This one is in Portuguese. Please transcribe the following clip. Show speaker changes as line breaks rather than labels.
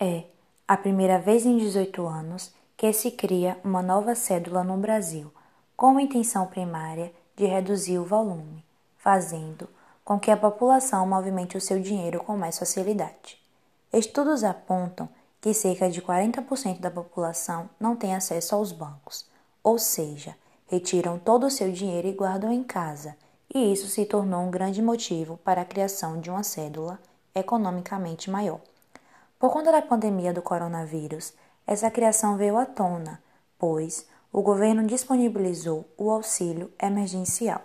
É a primeira vez em 18 anos que se cria uma nova cédula no Brasil, com a intenção primária de reduzir o volume, fazendo com que a população movimente o seu dinheiro com mais facilidade. Estudos apontam que cerca de 40% da população não tem acesso aos bancos, ou seja, retiram todo o seu dinheiro e guardam em casa, e isso se tornou um grande motivo para a criação de uma cédula economicamente maior. Por conta da pandemia do coronavírus, essa criação veio à tona, pois o governo disponibilizou o auxílio emergencial.